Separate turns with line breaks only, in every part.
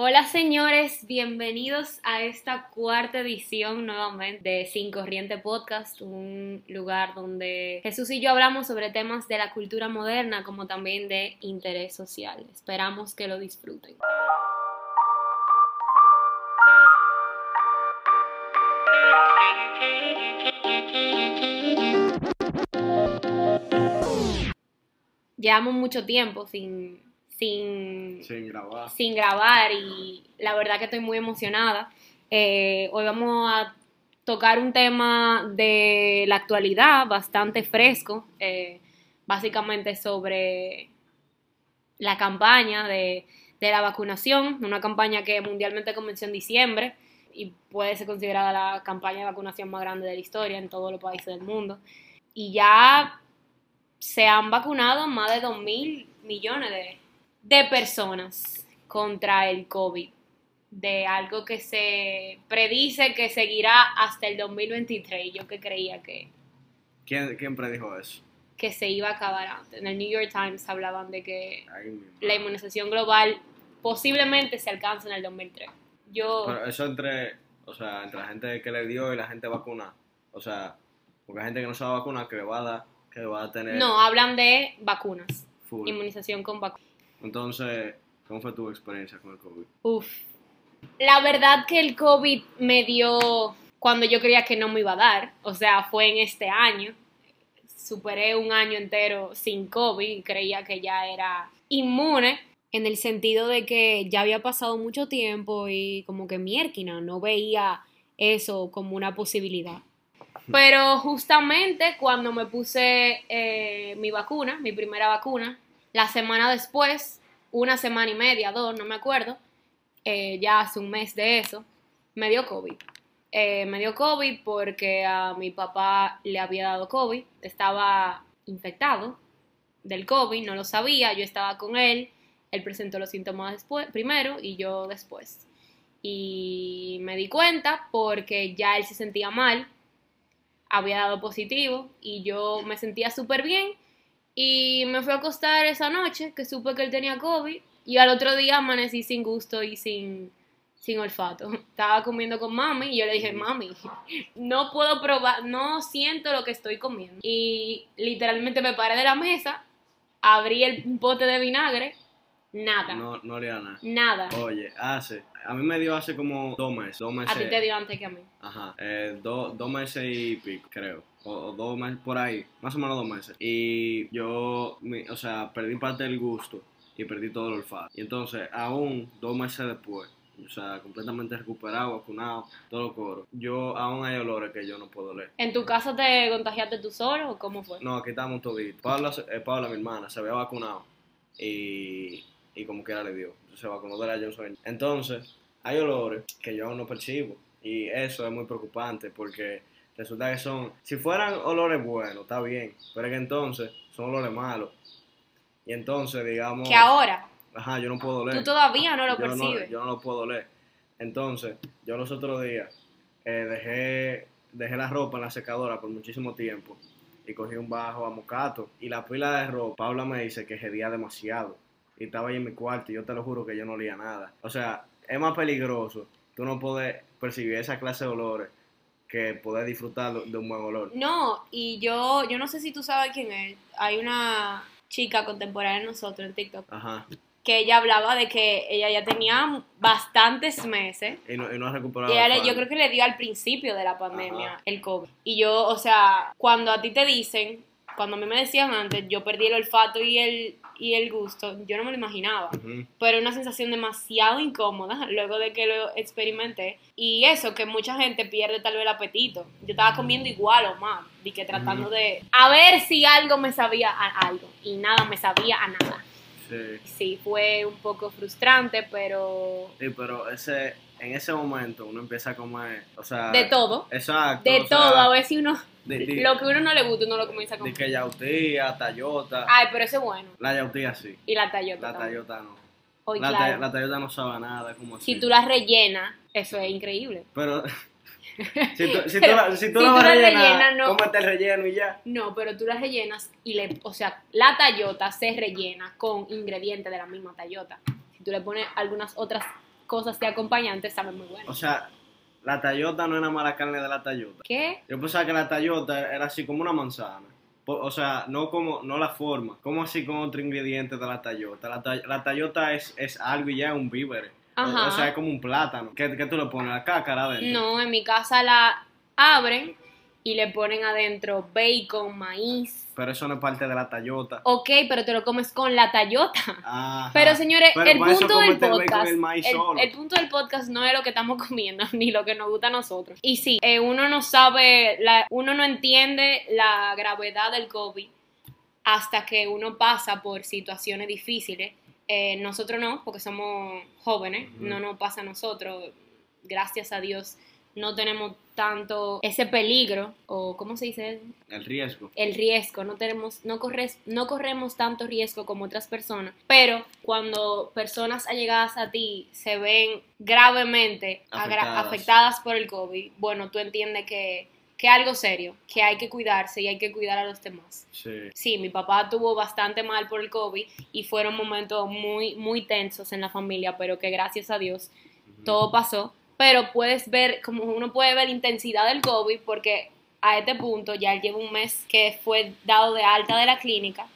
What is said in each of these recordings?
Hola señores, bienvenidos a esta cuarta edición nuevamente de Sin Corriente Podcast, un lugar donde Jesús y yo hablamos sobre temas de la cultura moderna como también de interés social. Esperamos que lo disfruten. Llevamos mucho tiempo sin, sin,
Sin grabar.
sin grabar y la verdad que estoy muy emocionada. Eh, hoy vamos a tocar un tema de la actualidad bastante fresco, eh, básicamente sobre la campaña de, de la vacunación, una campaña que mundialmente comenzó en diciembre y puede ser considerada la campaña de vacunación más grande de la historia en todos los países del mundo. Y ya se han vacunado más de 2 mil millones de, de personas contra el COVID, de algo que se predice que seguirá hasta el 2023. Y yo que creía que,
¿Quién, quién predijo eso?
que se iba a acabar antes. En el New York Times hablaban de que
Ay,
la inmunización global posiblemente se alcance en el 2003. Yo,
Pero eso entre, o sea, entre la gente que le dio y la gente vacunada. O sea, porque hay gente que no se va a vacunar que le va a dar, que va a tener
no, hablan de vacunas,
full.
inmunización con vacunas.
Entonces, ¿cómo fue tu experiencia con el COVID?
Uf. La verdad que el COVID me dio cuando yo creía que no me iba a dar. O sea, fue en este año. Superé un año entero sin COVID y creía que ya era inmune. En el sentido de que ya había pasado mucho tiempo y como que mierquina, no veía eso como una posibilidad. Pero justamente cuando me puse eh, mi vacuna, mi primera vacuna, la semana después, una semana y media, dos, no me acuerdo, eh, ya hace un mes de eso, me dio COVID. Eh, me dio COVID porque a mi papá le había dado COVID, estaba infectado del COVID, no lo sabía, yo estaba con él, él presentó los síntomas después, primero y yo después. Y me di cuenta porque ya él se sentía mal, había dado positivo y yo me sentía súper bien y me fui a acostar esa noche que supe que él tenía COVID y al otro día amanecí sin gusto y sin, sin olfato. Estaba comiendo con mami y yo le dije, mami, no puedo probar, no siento lo que estoy comiendo. Y literalmente me paré de la mesa, abrí el bote de vinagre, nada,
No, no le da nada.
nada.
Oye, hace, a mí me dio hace como dos meses, dos meses.
A ti te dio antes que a mí.
Ajá, eh, do- dos meses y pico, creo. O, o dos meses por ahí, más o menos dos meses. Y yo, mi- o sea, perdí parte del gusto y perdí todo el olfato. Y entonces, aún dos meses después, o sea, completamente recuperado, vacunado, todo lo coro. Yo, aún hay olores que yo no puedo oler.
¿En tu casa te contagiaste tú solo o cómo fue?
No, aquí estamos toditos. Paula, eh, Paula, mi hermana, se había vacunado y, y como quiera le dio. Se vacunó de la Johnson. Entonces, hay olores que yo aún no percibo y eso es muy preocupante porque resulta que son, si fueran olores buenos, está bien, pero es que entonces son olores malos. Y entonces, digamos,
Que ahora
ajá, yo no puedo oler.
tú todavía no lo
yo no,
percibes.
yo no lo puedo oler. Entonces, yo los otros días eh, dejé, dejé la ropa en la secadora por muchísimo tiempo y cogí un bajo a mocato. Y la pila de ropa, Paula me dice que hedía demasiado. Y estaba ahí en mi cuarto y yo te lo juro que yo no olía nada. O sea, es más peligroso tú no poder percibir esa clase de olores que poder disfrutar de un buen olor.
No, y yo, yo no sé si tú sabes quién es. Hay una chica contemporánea de nosotros en TikTok
Ajá.
que ella hablaba de que ella ya tenía bastantes meses.
Y no, y no has recuperado.
Y le- yo creo que le dio al principio de la pandemia
Ajá.
el COVID. Y yo, o sea, cuando a ti te dicen, cuando a mí me decían antes, yo perdí el olfato y el, y el gusto, yo no me lo imaginaba.
Ujú.
pero una sensación demasiado incómoda luego de que lo experimenté y eso que mucha gente pierde tal vez el apetito yo estaba comiendo igual o más y que tratando de a ver si algo me sabía a algo y nada me sabía a nada
Sí.
sí fue un poco frustrante pero
Sí, pero ese, en ese momento uno empieza a comer, o sea...
de todo
Exacto.
de
sea,
todo a ver si uno
de- de-
lo que uno no le gusta uno lo comienza a
De
comer
que yautía, tayota.
ay pero eso es bueno
La yautía sí.
y la tallota
La tayota no.
Hoy,
la,
claro.
la tayota no sabe nada, como así.
si tú la rellenas eso es increíble
Pero si tú, si tú la, si tú
si
la
tú
vas a
la
rellenar,
rellenas, no.
cómete el relleno y ya.
No, pero tú las rellenas y le, o sea, la tallota se rellena con ingredientes de la misma tallota. Si tú le pones algunas otras cosas de acompañante saben muy bueno.
O sea, la tallota no era mala carne de la tallota.
¿Qué?
Yo pensaba que la tallota era así como una manzana. O sea, no como, no la forma, como así con otro ingrediente de la tallota. La, ta- la tallota es, es algo y ya es un víver. O,
Ajá.
o sea, es como un plátano. ¿Qué, qué tú le pones? La cácara adentro.
No, en mi casa la abren y le ponen adentro bacon, maíz.
Pero eso no es parte de la tallota.
Ok, pero te lo comes con la tallota.
Ajá.
Pero señores,
Pero
el punto del podcast,
el
punto del podcast no es lo que estamos comiendo ni lo que nos gusta a nosotros. Y sí, eh, uno no sabe, la- uno no entiende la gravedad del COVID hasta que uno pasa por situaciones difíciles. Eh, nosotros no, porque somos jóvenes,
Ujú.
no nos pasa a nosotros. Gracias a Dios no tenemos tanto ese peligro, o ¿cómo se dice?
El riesgo.
el riesgo, no tenemos, no corres, no corremos tanto riesgo como otras personas, pero cuando personas allegadas a ti se ven gravemente
Afectadas.
afectadas por el COVID, bueno, tú entiendes que que es algo serio, que hay que cuidarse y hay que cuidar a los demás.
Sí.
Sí, mi papá tuvo bastante mal por el COVID y fueron momentos muy, muy tensos en la familia, pero que gracias a Dios todo pasó, pero puedes ver, como uno puede ver la intensidad del COVID, porque a este punto ya él lleva un mes que fue dado de alta de la clínica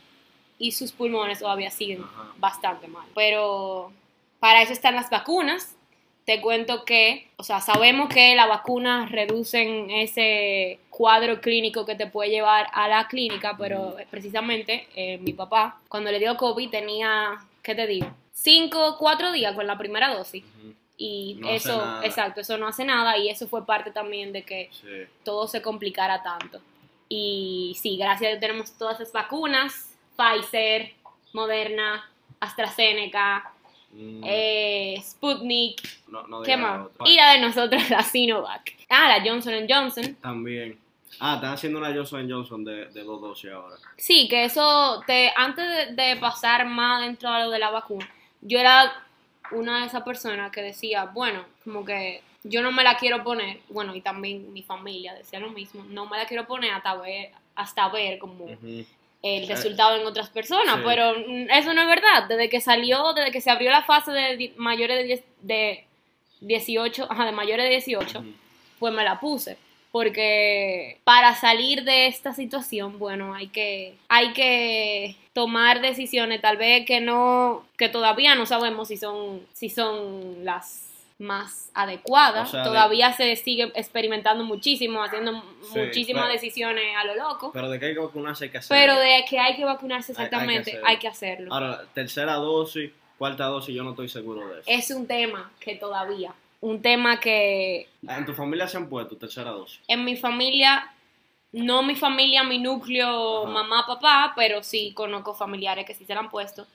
y sus pulmones todavía siguen
Ajá.
bastante mal. Pero para eso están las vacunas. Te cuento que, o sea, sabemos que las vacunas reducen ese cuadro clínico que te puede llevar a la clínica, pero precisamente eh, mi papá, cuando le dio COVID, tenía, ¿qué te digo? Cinco, cuatro días con la primera dosis.
Ujú.
Y
No
eso, exacto, eso no hace nada y eso fue parte también de que
Sí.
todo se complicara tanto. Y sí, gracias a Dios tenemos todas esas vacunas, Pfizer, Moderna, AstraZeneca,
Mm,
eh, Sputnik,
no, no
¿qué más? Y la de nosotros, la Sinovac. Ah, la Johnson Johnson.
También. Ah, están haciendo una Johnson Johnson de, de dos dosis ahora.
Sí, que eso, te, antes de, de pasar más dentro de lo de la vacuna, yo era una de esas personas que decía, bueno, como que yo no me la quiero poner, bueno, y también mi familia decía lo mismo, no me la quiero poner hasta ver, hasta ver como el resultado en otras personas,
Sí.
pero eso no es verdad, desde que salió, desde que se abrió la fase de mayores de, 10 de 18, ajá, de mayores de 18,
Ujú.
pues me la puse. Porque para salir de esta situación, bueno, hay que, hay que tomar decisiones, tal vez que no, que todavía no sabemos si son, si son las más adecuadas.
O sea, de-
todavía se sigue experimentando muchísimo, haciendo
Sí,
muchísimas
pero-
decisiones a lo loco.
Pero de que hay que vacunarse hay que hacerlo.
Pero de que hay que vacunarse
Hay- hay que
exactamente, hay que hacerlo.
Ahora, tercera dosis, cuarta dosis, yo no estoy seguro de eso.
Es un tema que todavía, un tema que
Ah, ¿En tu familia se han puesto tercera dosis?
en mi familia, no mi familia, mi núcleo,
Ajá.
mamá, papá, pero sí conozco familiares que sí se la han puesto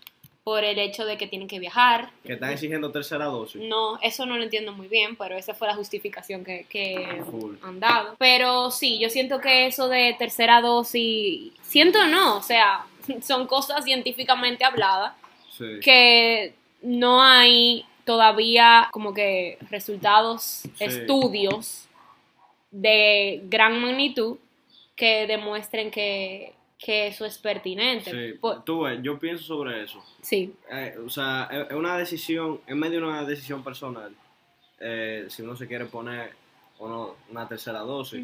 por el hecho de que tienen que viajar.
Que están exigiendo tercera dosis.
No, eso no lo entiendo muy bien, pero esa fue la justificación que, que
Full.
han dado. Pero sí, yo siento que eso de tercera dosis, siento no, o sea, son cosas científicamente habladas
Sí.
que no hay todavía como que resultados,
Sí.
estudios de gran magnitud que demuestren que, que eso es pertinente.
Sí.
Por-
Tú ves, yo pienso sobre eso.
sí,
Eh, o sea, es una decisión, en medio de una decisión personal, eh, si uno se quiere poner o no una tercera dosis,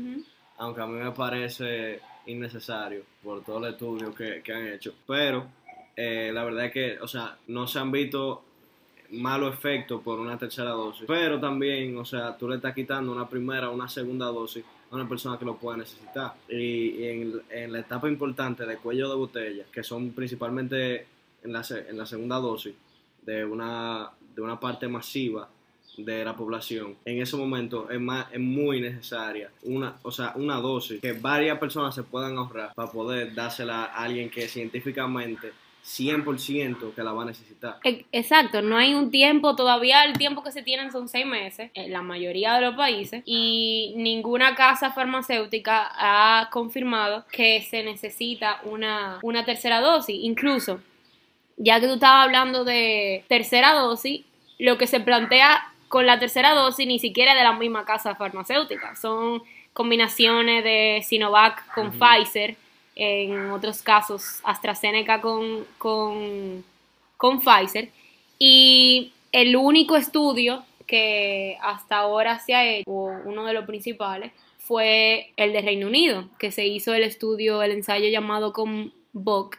aunque a mí me parece innecesario por todo el estudio que, que han hecho. Pero eh, la verdad es que, o sea, no se han visto malos efectos por una tercera dosis. Pero también, o sea, tú le estás quitando una primera o una segunda dosis a una persona que lo pueda necesitar. Y, en, en la etapa importante de cuello de botella, que son principalmente en la, en la segunda dosis de una, de una parte masiva de la población, en ese momento es, más, es muy necesaria una, o sea, una dosis que varias personas se puedan ahorrar para poder dársela a alguien que científicamente 100% que la va a necesitar.
E- Exacto, no hay un tiempo, todavía el tiempo que se tienen son seis meses en la mayoría de los países y ninguna casa farmacéutica ha confirmado que se necesita una, una tercera dosis. Incluso, ya que tú estabas hablando de tercera dosis, lo que se plantea con la tercera dosis ni siquiera es de la misma casa farmacéutica, son combinaciones de Sinovac con. Pfizer, en otros casos AstraZeneca con, con, con Pfizer. Y el único estudio que hasta ahora se ha hecho, o uno de los principales, fue el de Reino Unido, que se hizo el estudio, el ensayo llamado con Book,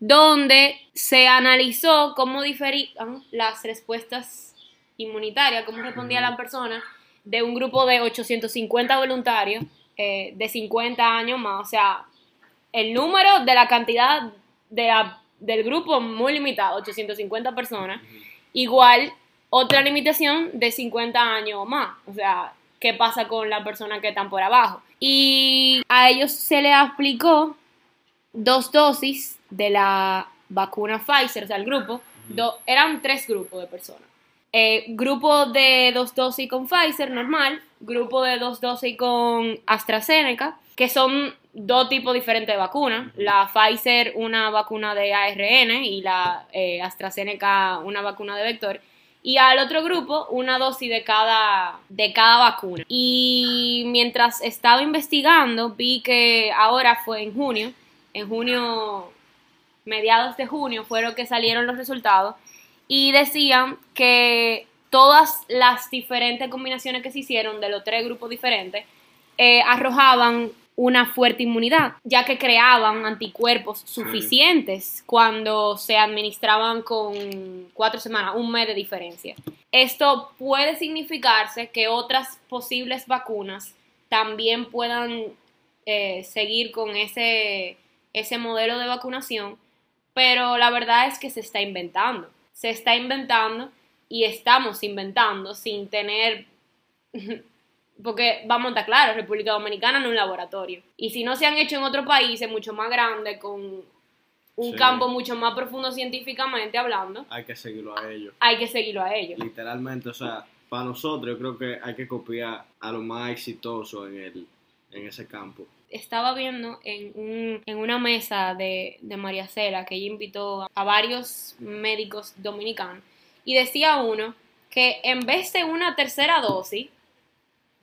donde se analizó cómo diferían las respuestas inmunitarias, cómo respondía la persona de un grupo de 850 voluntarios eh, de 50 años más, o sea, el número de la cantidad de del grupo muy limitado, 850 personas, igual otra limitación de 50 años o más, o sea, ¿qué pasa con las personas que están por abajo? Y a ellos se les aplicó dos dosis de la vacuna Pfizer, o sea, el grupo, eran tres grupos de personas. Eh, grupo de dos dosis con Pfizer normal, grupo de dos dosis con AstraZeneca, que son dos tipos diferentes de vacunas. La Pfizer, una vacuna de ARN y la eh, AstraZeneca, una vacuna de vector. Y al otro grupo, una dosis de cada, de cada vacuna. Y mientras estaba investigando, vi que ahora fue en junio, en junio, mediados de junio, fueron que salieron los resultados. Y decían que todas las diferentes combinaciones que se hicieron de los tres grupos diferentes eh, arrojaban una fuerte inmunidad, ya que creaban anticuerpos suficientes cuando se administraban con cuatro semanas, un mes de diferencia. Esto puede significarse que otras posibles vacunas también puedan eh, seguir con ese, ese modelo de vacunación, pero la verdad es que se está inventando. Se está inventando y estamos inventando sin tener, porque vamos a estar claros, República Dominicana no es un laboratorio. Y si no se han hecho en otro país, es mucho más grande, con un campo mucho más profundo científicamente hablando.
Hay que seguirlo a ellos.
Hay que seguirlo a ellos.
Literalmente, o sea, para nosotros yo creo que hay que copiar a lo más exitoso en, el, en ese campo.
Estaba viendo en, un, en una mesa de, de María Cela que ella invitó a varios médicos dominicanos y decía uno que en vez de una tercera dosis,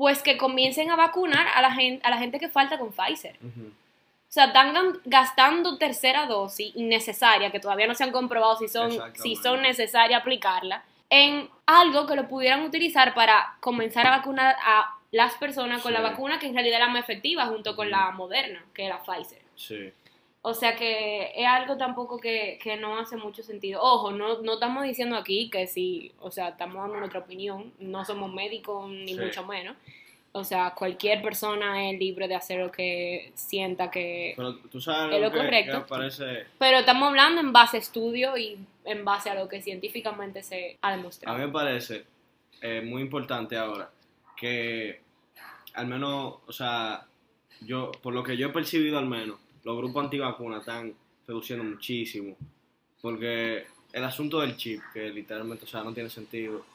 pues que comiencen a vacunar a la gente, a la gente que falta con Pfizer. O sea, están gastando tercera dosis innecesaria, que todavía no se han comprobado si son, si son necesarias aplicarla, en algo que lo pudieran utilizar para comenzar a vacunar a las personas con la vacuna que en realidad era más efectiva junto con la moderna, que era Pfizer.
Sí.
O sea que es algo tampoco que, no hace mucho sentido. Ojo, no, no estamos diciendo aquí que sí, o sea, estamos dando nuestra opinión, no somos médicos ni mucho menos. O sea, cualquier persona es libre de hacer lo que sienta que
Pero tú sabes es lo, correcto.
Pero estamos hablando en base a estudio y en base a lo que científicamente se ha demostrado.
A mí me parece eh, muy importante ahora que al menos, o sea, yo, por lo que yo he percibido al menos, los grupos antivacunas están reduciendo muchísimo. Porque el asunto del chip, que literalmente, o sea, no tiene sentido.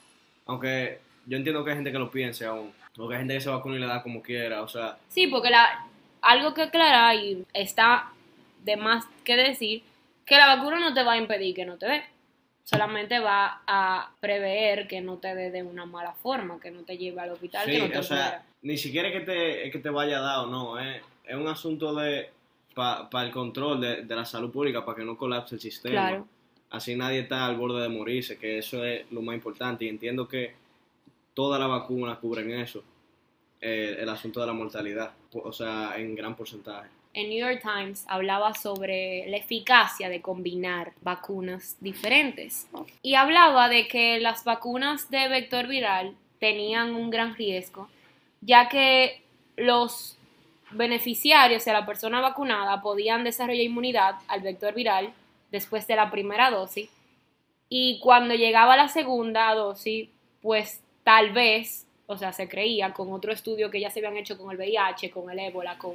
Aunque yo entiendo que hay gente que lo piense aún. O que hay gente que se vacuna y le da como quiera, o sea.
Sí, porque la, algo que aclarar y está de más que decir, que la vacuna no te va a impedir que no te dé. Solamente va a prever que no te dé de una mala forma, que no te lleve al hospital, que no te
o sea, ni siquiera que te, que te vaya dado, no, es un asunto de para el control de, de, la salud pública, para que no colapse el sistema. Así nadie está al borde de morirse, que eso es lo más importante. Y entiendo que todas las vacunas cubren eso, eh, el asunto de la mortalidad, o sea, en gran porcentaje.
En New York Times hablaba sobre la eficacia de combinar vacunas diferentes y hablaba de que las vacunas de vector viral tenían un gran riesgo, ya que los beneficiarios, sea, la persona vacunada, podían desarrollar inmunidad al vector viral después de la primera dosis. Y cuando llegaba la segunda dosis, pues tal vez, o sea, se creía con otro estudio que ya se habían hecho con el VIH, con el ébola, con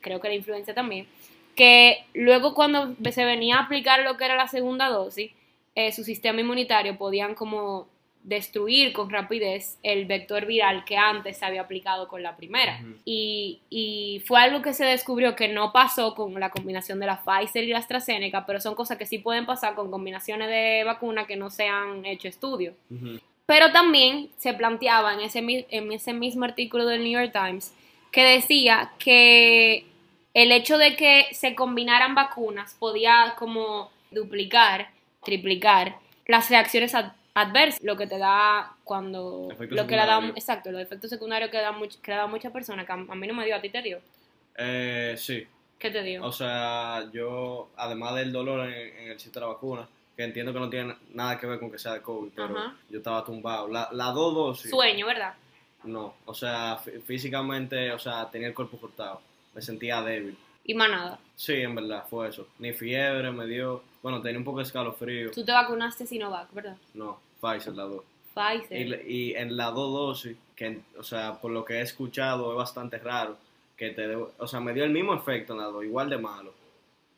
creo que la influenza también, que luego cuando se venía a aplicar lo que era la segunda dosis, eh, su sistema inmunitario podían como destruir con rapidez el vector viral que antes se había aplicado con la primera. y, y, fue algo que se descubrió que no pasó con la combinación de la Pfizer y la AstraZeneca, pero son cosas que sí pueden pasar con combinaciones de vacunas que no se han hecho estudios. Pero también se planteaba en ese, en ese mismo artículo del New York Times que decía que el hecho de que se combinaran vacunas podía como duplicar, triplicar las reacciones adversos, lo que te da cuando... Lo que le da, exacto, los efectos secundarios que, da much- que le da a muchas personas, que a, mí no me dio, a ti te dio.
Eh, sí,
¿Qué te dio?
o sea, yo, además del dolor en, en el sitio de la vacuna, que entiendo que no tiene nada que ver con que sea de COVID, pero
Ajá.
yo estaba tumbado. La, la dos dosis,
Sueño, ¿verdad?
no, o sea, fí- físicamente, o sea, tenía el cuerpo cortado, me sentía débil.
Y más nada.
Sí, en verdad, fue eso. Ni fiebre me dio, bueno, tenía un poco de escalofrío.
Tú te vacunaste Sinovac, ¿verdad?
No, Pfizer la dos.
Pfizer.
Y, en la dos dosis, que, o sea, por lo que he escuchado es bastante raro, que te, o sea, me dio el mismo efecto en la dos, igual de malo.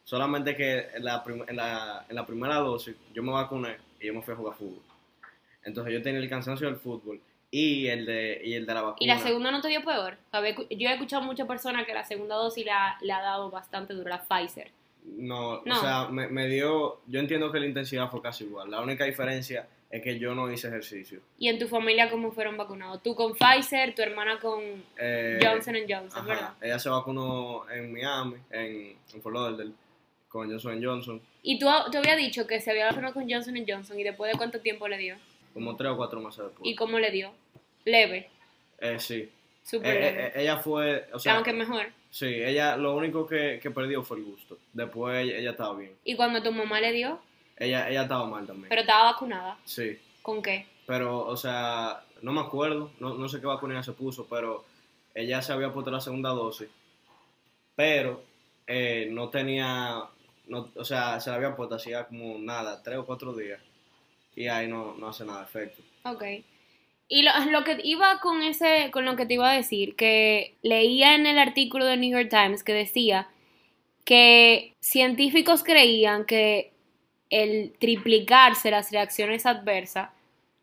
Solamente que en la, prim- en la, en la primera dosis yo me vacuné y yo me fui a jugar fútbol. Entonces yo tenía el cansancio del fútbol y el de, y el de la vacuna.
¿Y la segunda no te dio peor? Yo he escuchado muchas personas que la segunda dosis le ha, dado bastante duro, la Pfizer.
No,
No.
o sea, me, me dio, yo entiendo que la intensidad fue casi igual. La única diferencia es que yo no hice ejercicio.
¿Y en tu familia cómo fueron vacunados? Tú con Pfizer, tu hermana con
Eh,
Johnson Johnson,
Ajá,
¿verdad?
Ella se vacunó en Miami, en, en Fort Lauderdale, con Johnson Johnson,
Y tú te había dicho que se había vacunado con Johnson Johnson y después de cuánto tiempo le dio?
como tres o cuatro meses después.
¿Y cómo le dio? Leve,
Eh, sí.
Súper
Eh,
leve.
eh, ella fue, o sea,
Aunque mejor.
sí, ella lo único que, que perdió fue el gusto. Después ella, ella estaba bien.
¿Y cuando tu mamá le dio?
Ella, ella estaba mal también.
Pero estaba vacunada.
sí,
¿Con qué?
pero, o sea, no me acuerdo, no, no sé qué vacuna se puso, pero ella se había puesto la segunda dosis, pero eh, no tenía, no, o sea, se la había puesto hacía como nada, tres o cuatro días, y ahí no, no hace nada de efecto.
Ok. Y lo, lo que iba con ese, con lo que te iba a decir, que leía en el artículo del New York Times que decía que científicos creían que el triplicarse las reacciones adversas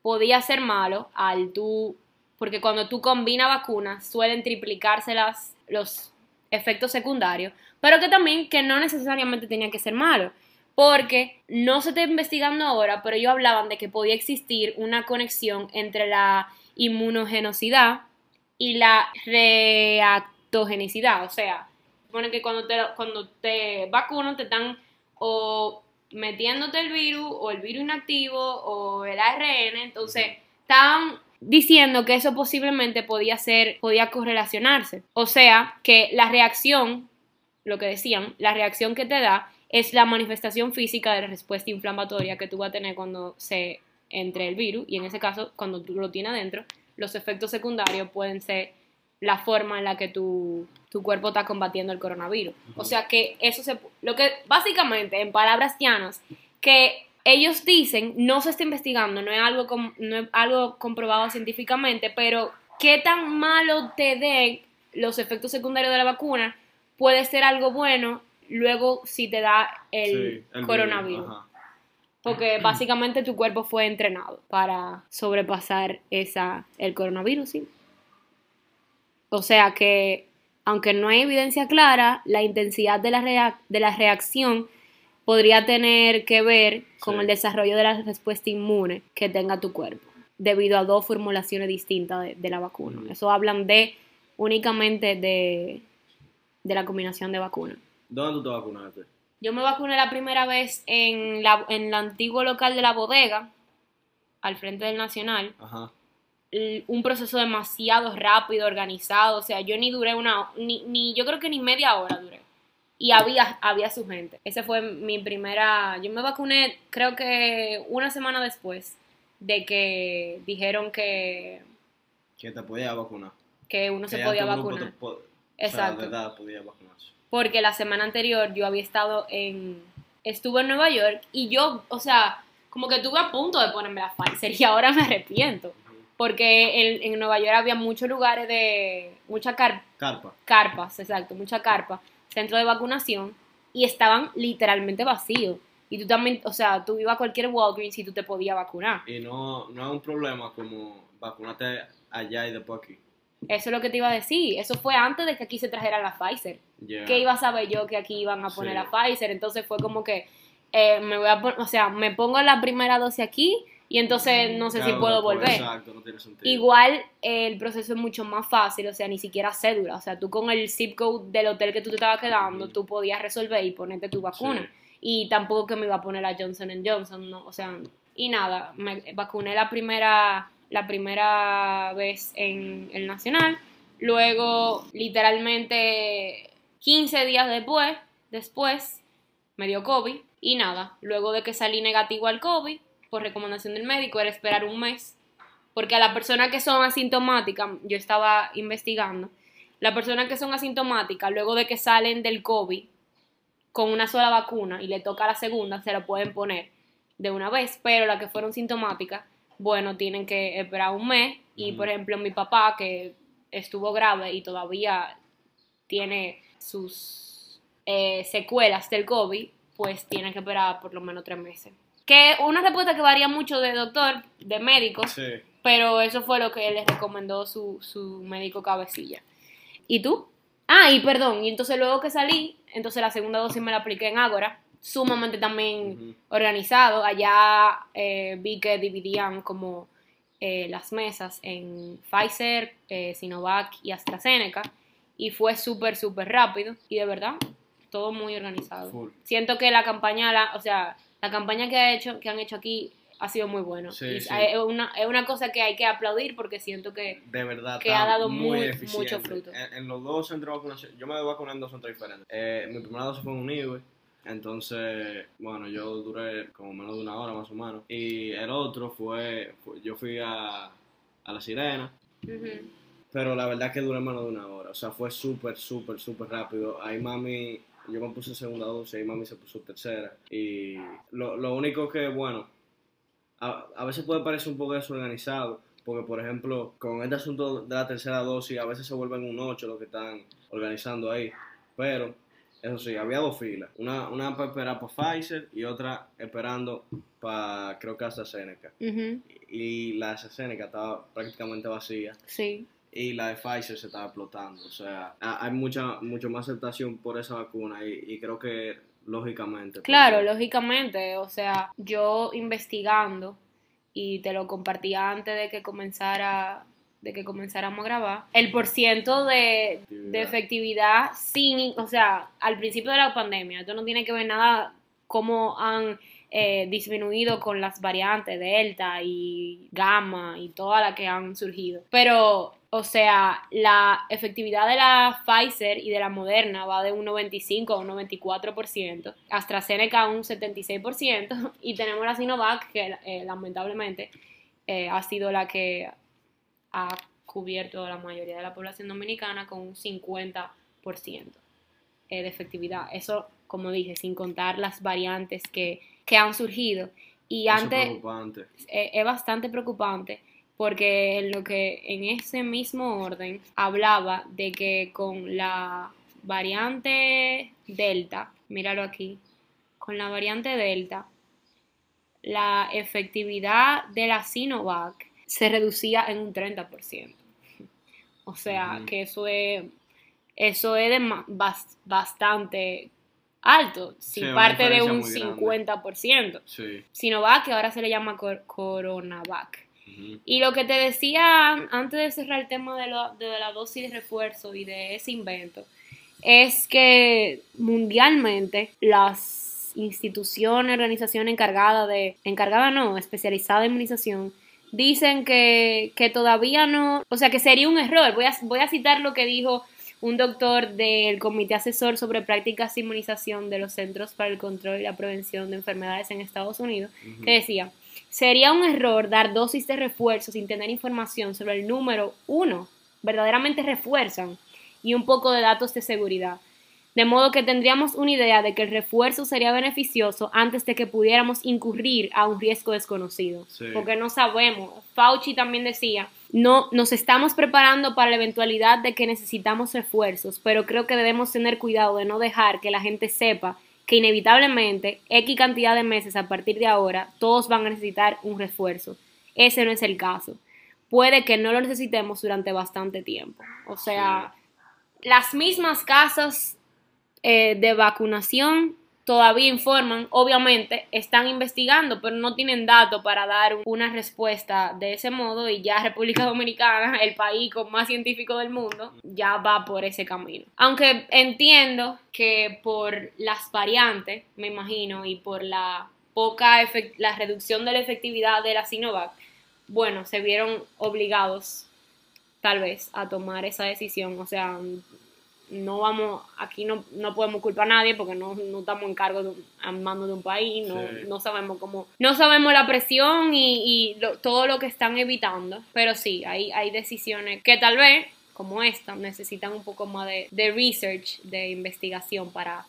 podía ser malo al tú, porque cuando tú combinas vacunas suelen triplicarse las, los efectos secundarios, pero que también que no necesariamente tenía que ser malo, porque no se está investigando ahora, pero ellos hablaban de que podía existir una conexión entre la inmunogenosidad y la reactogenicidad, o sea, supone que cuando te, cuando te vacunan te están o metiéndote el virus o el virus inactivo o el ARN, entonces estaban diciendo que eso posiblemente podía ser, podía correlacionarse. O sea, que la reacción, lo que decían, la reacción que te da es la manifestación física de la respuesta inflamatoria que tú vas a tener cuando se entre el virus y en ese caso cuando tú lo tienes adentro, los efectos secundarios pueden ser la forma en la que tu, tu cuerpo está combatiendo el coronavirus. O sea que eso se... Lo que básicamente, en palabras llanas, que ellos dicen, no se está investigando, no es algo, com- no es algo comprobado científicamente, pero qué tan malo te den los efectos secundarios de la vacuna puede ser algo bueno luego si te da el,
Sí, el
coronavirus.
virus.
Porque básicamente tu cuerpo fue entrenado para sobrepasar esa, el coronavirus, ¿sí? O sea que, aunque no hay evidencia clara, la intensidad de la, de la reacción podría tener que ver con
Sí.
el desarrollo de la respuesta inmune que tenga tu cuerpo, debido a dos formulaciones distintas de, de la vacuna. Eso hablan de únicamente de, de la combinación de vacunas.
¿Dónde tú te vacunaste?
Yo me vacuné la primera vez en, la, en el antiguo local de la bodega, al frente del Nacional.
Ajá.
Un proceso demasiado rápido, organizado. O sea, yo ni duré una, ni, ni yo creo que ni media hora duré. Y había, había su gente. Esa fue mi primera, yo me vacuné creo que una semana después de que dijeron que,
Que te podía vacunar.
que uno
Que
se podía
grupo O
Exacto.
sea, de edad podía vacunarse.
porque la semana anterior yo había estado en, estuve en Nueva York y yo, o sea, como que estuve a punto de ponerme la Pfizer y ahora me arrepiento, porque en, en Nueva York había muchos lugares de, muchas car-
Carpa.
carpas, exacto, mucha carpa, centro de vacunación y estaban literalmente vacíos. Y tú también, o sea, tú ibas a cualquier Walgreens y tú te podías vacunar.
Y no, no es un problema como vacunarte allá y después aquí.
Eso es lo que te iba a decir. Eso fue antes de que aquí se trajera la Pfizer.
Ya.
¿Qué iba a saber yo que aquí iban a poner
Sí.
la Pfizer? Entonces fue como que eh, me voy a poner, o sea, me pongo la primera dosis aquí y entonces no sé si puedo volver.
Exacto, no tiene sentido.
Igual eh, el proceso es mucho más fácil, o sea, ni siquiera cédula. O sea, tú con el zip code del hotel que tú te estabas quedando, tú podías resolver y ponerte tu vacuna.
Sí.
Y tampoco que me iba a poner la Johnson Johnson, ¿no? O sea, Y nada, me vacuné la primera, la primera vez en el Nacional. Luego, literalmente 15 días después, después me dio COVID. Y nada, luego de que salí negativo al COVID, por recomendación del médico, era esperar un mes. Porque a las personas que son asintomáticas, yo estaba investigando, las personas que son asintomáticas, luego de que salen del COVID con una sola vacuna y le toca la segunda, se la pueden poner de una vez, pero las que fueron sintomáticas, bueno, tienen que esperar un mes. Y por ejemplo, mi papá, que estuvo grave y todavía tiene sus eh, secuelas del COVID, pues tiene que esperar por lo menos tres meses. Que una respuesta que varía mucho de doctor, de médico,
Sí.
pero eso fue lo que le recomendó su, su médico cabecilla. ¿Y tú? Ah, y perdón, y entonces luego que salí, entonces la segunda dosis me la apliqué en Ágora, sumamente también organizado. Allá eh, vi que dividían como eh, las mesas en Pfizer, eh, Sinovac y AstraZeneca, y fue súper, súper rápido, y de verdad, todo muy organizado.
Full.
Siento que la campaña, la, o sea, la campaña que, ha hecho, que han hecho aquí ha sido muy buena.
Sí,
Y
sí.
Es, una, es una cosa que hay que aplaudir porque siento que
De verdad.
Que
está
ha dado
muy,
mucho fruto.
En, en los dos centros de vacunación, yo me vacuné en dos centros diferentes. Eh, mi primera dosis fue en Unive, entonces, bueno, yo duré como menos de una hora más o menos. Y el otro fue, fue- yo fui a, a La Sirena, pero la verdad que duré menos de una hora. O sea, fue súper, súper, súper rápido. Ahí mami, yo me puse segunda dosis, ahí mami se puso tercera. Y lo, lo único que, bueno, a, a veces puede parecer un poco desorganizado, porque por ejemplo, con este asunto de la tercera dosis, a veces se vuelven un 8 los que están organizando ahí. Pero, eso sí, había dos filas. Una, una para esperar para Pfizer y otra esperando para, creo que AstraZeneca.
ujú,
Y la AstraZeneca estaba prácticamente vacía
sí.
y la de Pfizer se estaba explotando. O sea, ha- hay mucha mucho más aceptación por esa vacuna y, y creo que lógicamente.
Claro,
porque-
lógicamente, o sea, yo investigando y te lo compartía antes de que comenzara de que comenzáramos a grabar, el porciento de, de efectividad sin, o sea, al principio de la pandemia, esto no tiene que ver nada cómo han eh, disminuido con las variantes Delta y Gamma y todas las que han surgido. Pero, o sea, la efectividad de la Pfizer y de la Moderna va de un 95 a un 94%, AstraZeneca un 76% y tenemos la Sinovac que eh, lamentablemente eh, ha sido la que ha cubierto la mayoría de la población dominicana con un 50% eh, de efectividad. Eso, como dije, sin contar las variantes que, que han surgido. Y
Eso es
antes
preocupante.
eh, es bastante preocupante porque en lo que en ese mismo orden hablaba de que con la variante Delta, míralo aquí, con la variante Delta, la efectividad de la Sinovac se reducía en un 30%. O sea, que eso es, eso es bas- bastante alto,
Sí, una
parte de un
muy grande.
50%.
Sí.
Sinovac, que ahora se le llama cor- Coronavac. Y lo que te decía antes de cerrar el tema de, lo- de la dosis de refuerzo y de ese invento, es que mundialmente las instituciones, organizaciones encargadas de, encargada no, especializada en inmunización, dicen que, que todavía no, o sea que sería un error. Voy a, voy a citar lo que dijo un doctor del Comité Asesor sobre Prácticas de Inmunización de los Centros para el Control y la Prevención de Enfermedades en Estados Unidos, que decía, sería un error dar dosis de refuerzo sin tener información sobre el número uno, verdaderamente refuerzan, y un poco de datos de seguridad. De modo que tendríamos una idea de que el refuerzo sería beneficioso antes de que pudiéramos incurrir a un riesgo desconocido.
Sí.
Porque no sabemos. Fauci también decía, no, nos estamos preparando para la eventualidad de que necesitamos refuerzos, pero creo que debemos tener cuidado de no dejar que la gente sepa que inevitablemente, X cantidad de meses a partir de ahora, todos van a necesitar un refuerzo. Ese no es el caso. Puede que no lo necesitemos durante bastante tiempo. O sea, las mismas casas eh, de vacunación todavía informan, obviamente están investigando, pero no tienen datos para dar una respuesta de ese modo y ya República Dominicana, el país con más científico del mundo, ya va por ese camino. Aunque entiendo que por las variantes, me imagino, y por la poca la reducción de la efectividad de la Sinovac, bueno, se vieron obligados tal vez a tomar esa decisión. O sea, no vamos, aquí no, no podemos culpar a nadie porque no, no estamos en cargo de mando de un país, no, no sabemos cómo, no sabemos la presión y, y todo lo que están evitando, pero sí, hay, hay decisiones que tal vez, como esta, necesitan un poco más de, de research, de investigación para,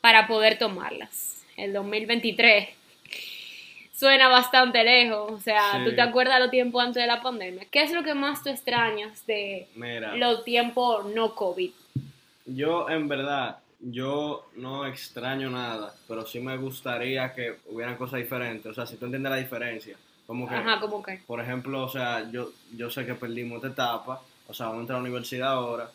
para poder tomarlas. El 2023 suena bastante lejos. O sea, tú te acuerdas de los tiempos antes de la pandemia. ¿Qué es lo que más tú extrañas de los tiempos no COVID?
Yo, en verdad, yo no extraño nada, pero sí me gustaría que hubieran cosas diferentes. O sea, si tú entiendes la diferencia. Como que,
Ajá, ¿cómo que?
Por ejemplo, o sea, yo, yo sé que perdimos esta etapa. O sea, vamos a entrar a la universidad ahora.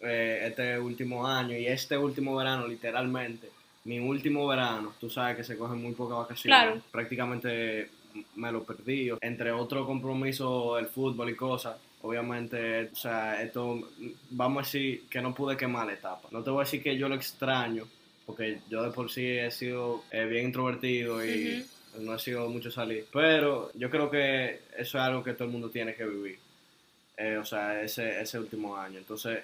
Eh, este último año y este último verano, literalmente mi último verano, tú sabes que se cogen muy pocas vacaciones. Prácticamente me lo perdí. Entre otros compromisos, el fútbol y cosas. Obviamente, o sea, esto, vamos a decir que no pude quemar la etapa. No te voy a decir que yo lo extraño, porque yo de por sí he sido eh, bien introvertido y no he sido mucho salir. Pero yo creo que eso es algo que todo el mundo tiene que vivir. Eh, o sea, ese, ese último año. Entonces,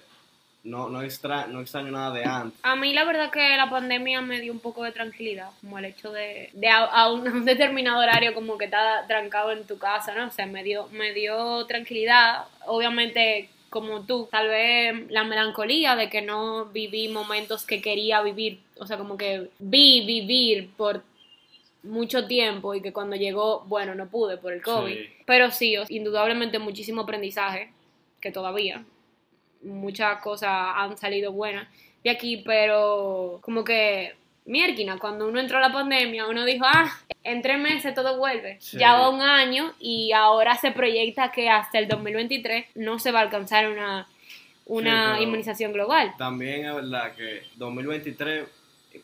no, no, extra, no extraño nada de antes.
A mí la verdad que la pandemia me dio un poco de tranquilidad, como el hecho de, de a, un, determinado horario como que estás trancado en tu casa, ¿no? O sea, me dio, me dio tranquilidad. Obviamente como tú, tal vez la melancolía de que no viví momentos que quería vivir, o sea, como que vi vivir por mucho tiempo y que cuando llegó, bueno, no pude por el COVID, pero sí, indudablemente muchísimo aprendizaje, que todavía, muchas cosas han salido buenas de aquí, pero como que Mierquina, cuando uno entró a la pandemia, uno dijo, ah, en tres meses todo vuelve. Ya va un año y ahora se proyecta que hasta el 2023 no se va a alcanzar una, una inmunización global.
También es verdad que 2023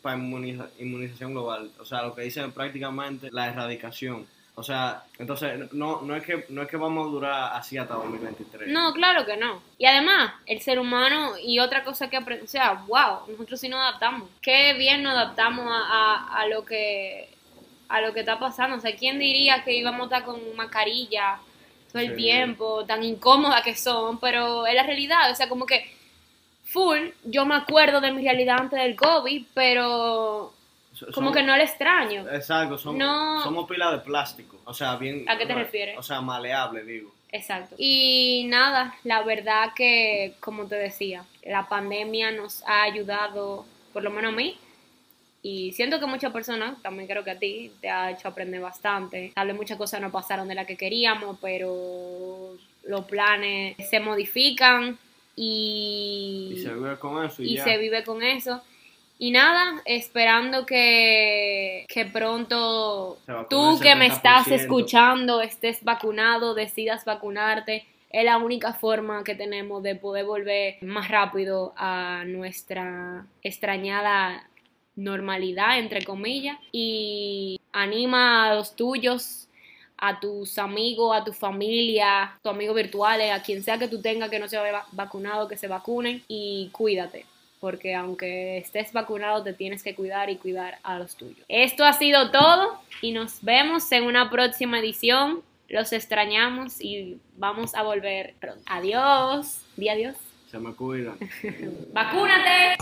para inmunización global, o sea, lo que dicen prácticamente la erradicación o sea, entonces no, no, es que, no es que vamos a durar así hasta 2023.
No, claro que no. Y además, el ser humano y otra cosa que aprende, o sea, wow, nosotros sí nos adaptamos. Qué bien nos adaptamos a, lo que a lo que está pasando. O sea, ¿quién diría que íbamos a estar con mascarilla todo el tiempo, tan incómodas que son? Pero es la realidad, o sea, como que full, yo me acuerdo de mi realidad antes del COVID, pero como que no le extraño.
Exacto, somos pilas de plástico. O sea, bien.
¿A qué te refieres?
O sea, maleable, digo.
Exacto. Y nada, la verdad que, como te decía, la pandemia nos ha ayudado, por lo menos a mí, y siento que muchas personas, también creo que a ti, te ha hecho aprender bastante. Tal vez muchas cosas no pasaron de las que queríamos, pero los planes se modifican y,
y se vive con eso.
Y, y se vive con eso. Y nada, esperando que, que pronto tú que me estás escuchando estés vacunado, decidas vacunarte. Es la única forma que tenemos de poder volver más rápido a nuestra extrañada normalidad, entre comillas. Y anima a los tuyos, a tus amigos, a tu familia, tus amigos virtuales, a quien sea que tú tengas que no se haya vacunado, que se vacunen y cuídate porque aunque estés vacunado te tienes que cuidar y cuidar a los tuyos. Esto ha sido todo y nos vemos en una próxima edición. Los extrañamos y vamos a volver pronto. Adiós. Di adiós.
Se me cuidan.
¡Vacúnate!